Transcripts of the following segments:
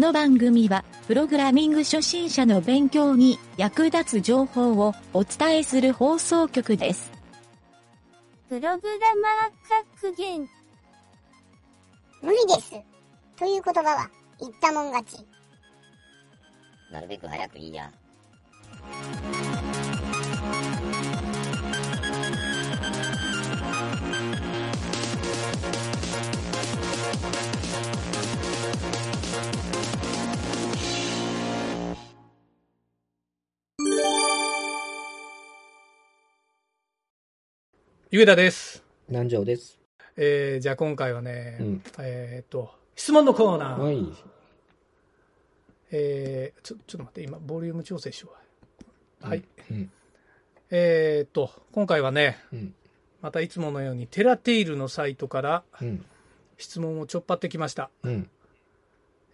の番組は、プログラミング初心者の勉強に役立つ情報をお伝えする放送局です。プログラマー格言。無理です。という言葉は言ったもん勝ち。なるべく早くいいや。ゆげたです。南條です。えー、じゃあ今回はね、うんえーっと、質問のコーナー。はい。えー、ちょ、ちょっと待って、今、ボリューム調整しよう。はい。うん。えーっと、今回はね、うん。またいつものように、テラテイルのサイトからうん。質問をちょっぱってきました。うん。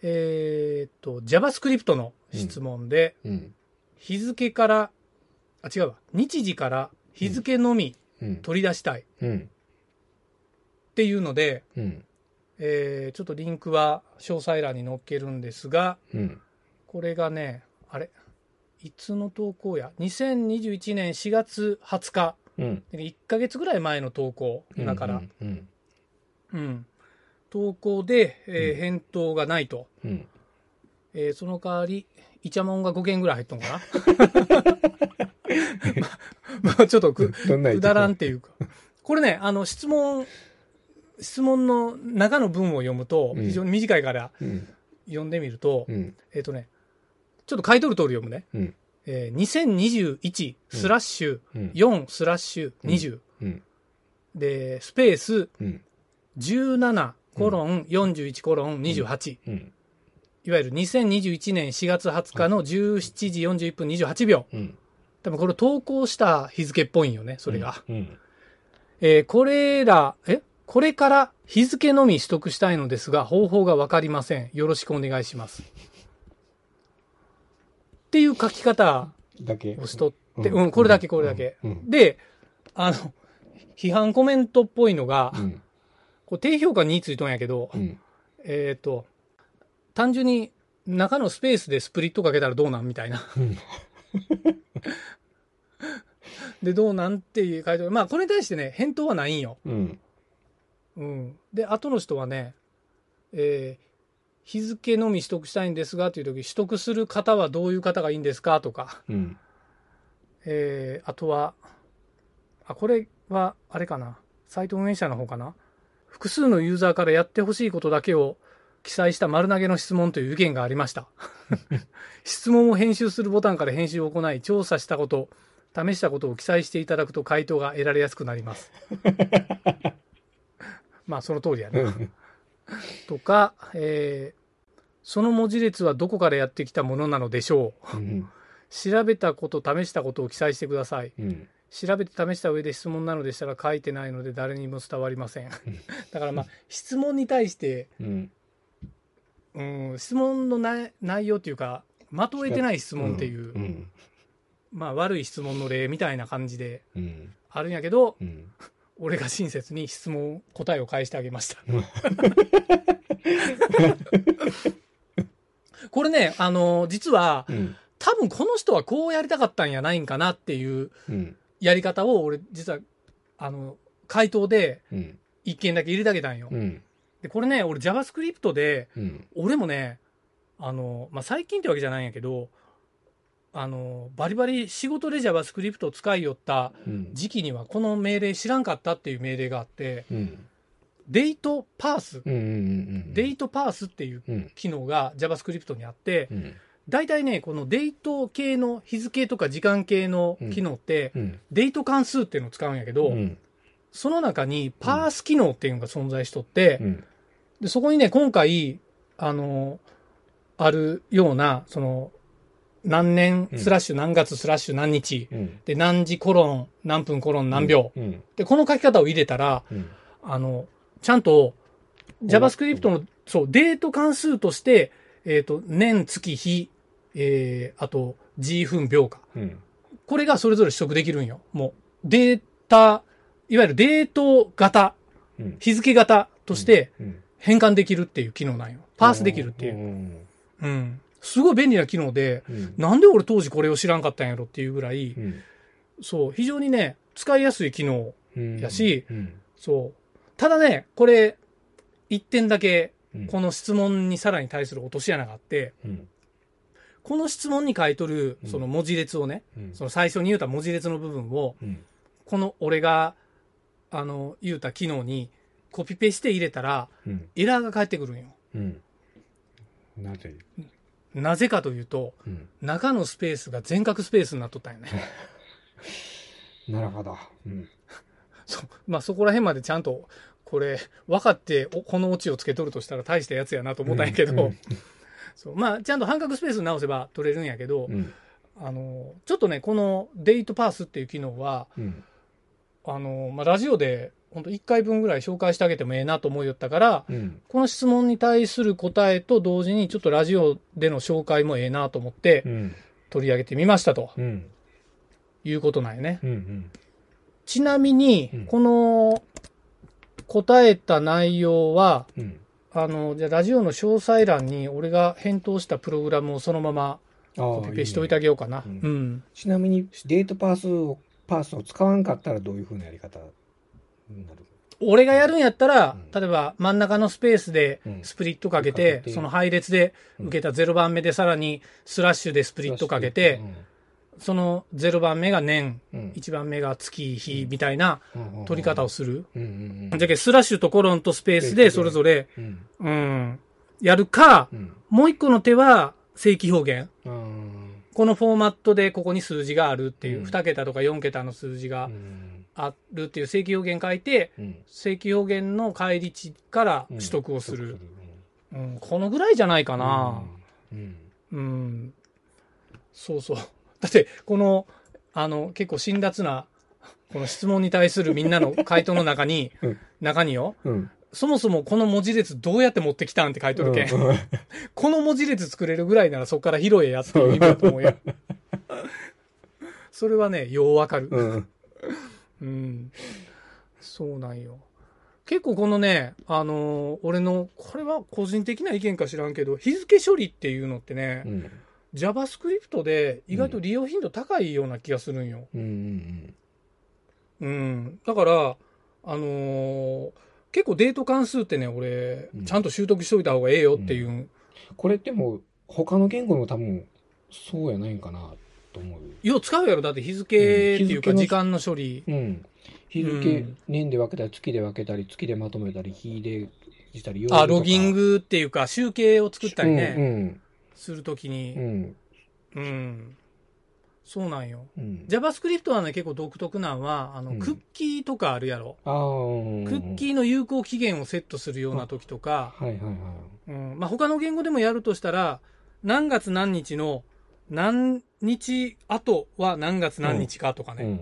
えーっと、JavaScript の質問で、うん。日付から、あ、違うわ、日時から日付のみうん。取り出したいっうん。ていうので、うん。えーちょっとリンクは詳細欄に載っけるんですが、うん。これがね、あれ？いつの投稿や ?2021 年4月20日。うん。1ヶ月ぐらい前の投稿、今から。うん。うん。投稿で、えーうん返答がないと。うん。えーその代わり、イチャモンが5件ぐらい入っとんかな まあまあちょっとく、くだらんっていうか。これね、あの、質問、質問の中の文を読むと、うん非常に短いからうん。読んでみると、うん。えっ、とね、ちょっと書いとる通り読むね。うん。えー2021スラッシュうん。4スラッシュ20、うん。で、スペースうん。17コロン41コロン28、うん。いわゆる2021年4月20日の17時41分28秒。うん。多分これ投稿した日付っぽいんよね、それが。うん。えーこれら、え？これから日付のみ取得したいのですが、方法がわかりません。よろしくお願いします。っていう書き方だけ？をしとって、うんうん、これだけこれだけ。で、あの、批判コメントっぽいのが、うん。こう低評価についとんやけど、うん。えっ、と、単純に中のスペースでスプリットかけたらどうなんみたいな。う んで、どうなんっていう回答。まあ、これに対してね、返答はないんよ。うん。うん。で、後の人はね、えー日付のみ取得したいんですがという時、取得する方はどういう方がいいんですかとか、うん。えーあとは、あ、これは、あれかな。サイト運営者の方かな。複数のユーザーからやってほしいことだけを記載した丸投げの質問という意見がありました。質問を編集するボタンから編集を行い、調査したこと、試したことを記載していただくと回答が得られやすくなります。まあ、その通りやね。うん。とか、えーその文字列はどこからやってきたものなのでしょう。うん。調べたこと、試したことを記載してください。うん。調べて試した上で質問なのでしたら書いてないので誰にも伝わりません。だからまあ質問に対して、うん。うん、質問のな内容っていうか、的を得てない質問っていう、うん。まあ悪い質問の例みたいな感じでうん。あるんやけど、うん。俺が親切に質問、答えを返してあげました。これね、あの、実は、うん。多分この人はこうやりたかったんやないんかなっていううん。やり方を俺、実は、あの、回答でうん。一件だけ入れてあげたんよ。うん。で、これね、俺 JavaScript で、うん。俺もね、あの、まあ、最近ってわけじゃないんやけど、あの、バリバリ仕事で JavaScript を使いよったうん。時期にはこの命令知らんかったっていう命令があって、うん。デートパース、うん。うん。デートパースっていううん。機能が JavaScript にあってう、ん。大体ね、このデート系の日付とか時間系の機能って、うん。デート関数っていうのを使うんやけど、うん。その中にパース機能っていうのが存在しとって、うん。でそこにね、今回、あの、あるような、その、何年スラッシュ何月スラッシュ何日、うん。で、何時コロン、何分コロン何秒。うん。で、この書き方を入れたら、うん。あの、ちゃんと JavaScript の、そう、デート関数として、えっ、と、年、月、日、えー、あと、G 分秒か。うん。これがそれぞれ取得できるんよ。もう、データ、いわゆるデート型、うん。日付型としてうん。変換できるっていう機能なんよ。パースできるっていう。ん。うん。すごい便利な機能で、うん。なんで俺当時これを知らんかったんやろっていうぐらい、うんそう、非常にね、使いやすい機能。うん。やしうん。そう。ただね、これ、一点だけ、うんこの質問にさらに対する落とし穴があって、うん。この質問に書いとるう、んその文字列をね、うん。その最初に言うた文字列の部分を、うん。この俺が、あの、言うた機能にコピペして入れたら、うん。エラーが返ってくるんよ。うん。なぜ？なぜかというと、うん。中のスペースが全角スペースになっとったんよね。なるほど。うん。そう。まあそこら辺までちゃんと、これ、分かって、おこのオチをつけとるとしたら大したやつやなと思ったんやけど、うん そうまあちゃんと半角スペースに直せば取れるんやけど、うん。あの、ちょっとね、このデートパースっていう機能は、うん。あの、まあラジオで、本当1回分ぐらい紹介してあげてもええなと思いよったから、うん。この質問に対する答えと同時に、ちょっとラジオでの紹介もええなと思ってうん。取り上げてみましたとうん。いうことなんよね。うん。ちなみにうん、この答えた内容は、うん。あの、じゃあラジオの詳細欄に俺が返答したプログラムをそのままコピペしておいてあげようかな。いいねううんん。ちなみにデートパースを、パースを使わんかったらどういうふうなやり方俺がやるんやったら、うん。例えば真ん中のスペースでうん。スプリットかけかて、その配列で受けた0番目でさらにスラッシュでスプリットかけて、その0番目が年、うん、1番目が月、日みたいなうん取り方をする。じゃけスラッシュとコロンとスペースでそれぞれ、うん。うん、やるか、うん。もう一個の手は正規表現。うん。このフォーマットでここに数字があるっていう、うん。2桁とか4桁の数字がうんあるっていう正規表現書いて、うん正規表現の返り値から取得をする。うんうん、このぐらいじゃないかな。うんうん。そうそう。だって、この、あの、結構辛辣な、この質問に対するみんなの回答の中に、うん中によ、うんそもそもこの文字列どうやって持ってきたんって書いとるけん この文字列作れるぐらいならそこから拾えやっていう意味だと思うよ。それはね、ようわかる。うんうん。そうなんよ。結構このね、あのー俺の、これは個人的な意見か知らんけど、日付処理っていうのってね、うん JavaScript で意外と利用頻度高いような気がするんよ。うんうんうん。だから、あのー結構デート関数ってね、俺うん、ちゃんと習得しといた方がええよっていう。これってもう他の言語も多分そうやないんかなと思う。よう使うやろ。だって日付っていうか時間の処理。うん。日う付ん。年で分けたり月で分けたり月でまとめたり日でしたりあ、ロギンググっていうか集計を作ったりね、うんするときに。う、ん。うん。そうなんよ。うん。JavaScript はね、結構独特なんは、あの、うん。クッキーとかあるやろ。ああクッキーの有効期限をセットするような時とか、はいはいはい。うん、まあ、他の言語でもやるとしたら、何月何日の何日後は何月何日かとかね。うん。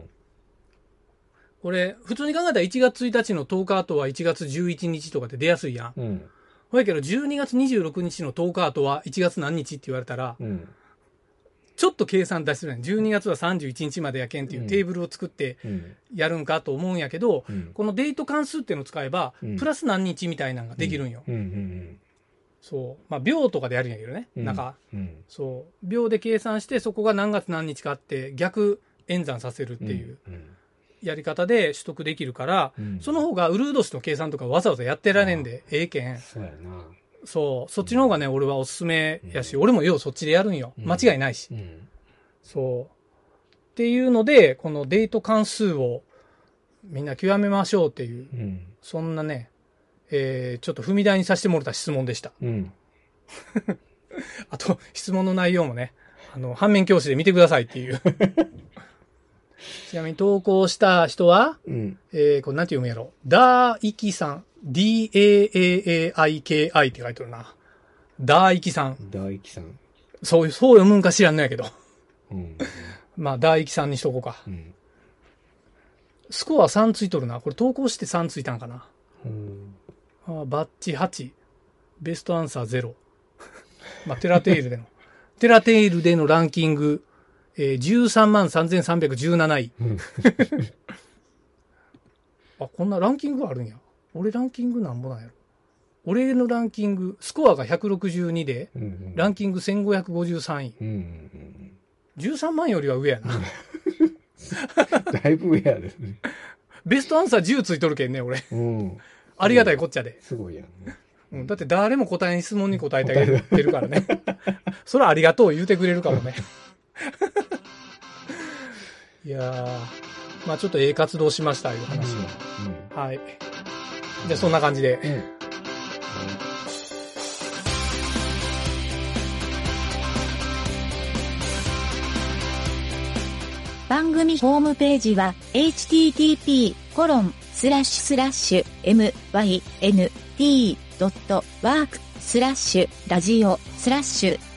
これ、普通に考えたら1月1日の10日後は1月11日とかって出やすいやん。うん。ほやけど、12月26日の10日後は1月何日って言われたら、うん。ちょっと計算出してるやん。12月は31日までやけんっていうテーブルを作ってうん。やるんかと思うんやけど、うん。このデート関数っていうのを使えば、うん。プラス何日みたいなのができるんよ。うん。うんそう。まあ、秒とかでやるんやけどね。うんなんか、うんそう。秒で計算して、そこが何月何日かって逆演算させるっていううんやり方で取得できるから、うんその方がウルード氏の計算とかわざわざやってられんでええけん。そうやなそう。そっちの方がね、俺はおすすめやし、うん俺もようそっちでやるんよ。うん間違いないし。うんそう。っていうので、このデート関数をみんな極めましょうっていう、うんそんなね、えー、ちょっと踏み台にさせてもらった質問でした。うん あと、質問の内容もね、あの、反面教師で見てくださいっていう。ちなみに投稿した人は、うんえー、これなんて読むやろ。ダーイキさん。D-A-A-A-I-K-I って書いてるな。ダーイキさん。大樹さんそう、そう読むんか知らんのやけど。うん まあ、ダーイキさんにしとこうか。うんスコア3ついとるな。これ投稿して3ついたんかな。うんバッチ8。ベストアンサー0。まあ、テラテイルでの。テラテイルでのランキング、えー、13万3317位。うん あ、こんなランキングがあるんや。俺ランキングなんぼなんやろ。俺のランキング、スコアが162で、うんうん。ランキング1553位。うんうんうん13万よりは上やな。うん。だいぶ上やですね。ベストアンサー10ついとるけんね、俺。うん。ありがたいこっちゃで。すごいやんね。うん、だって誰も答えん質問に答えてあげてるからね。それはありがとう言うてくれるかもね。いやー、まあちょっとええ活動しました、いう話を。はい。じゃあそんな感じで。うん。うん。番組ホームページは http コロンスラッシュスラッシュ mynt.work スラッシュラジオスラッシュ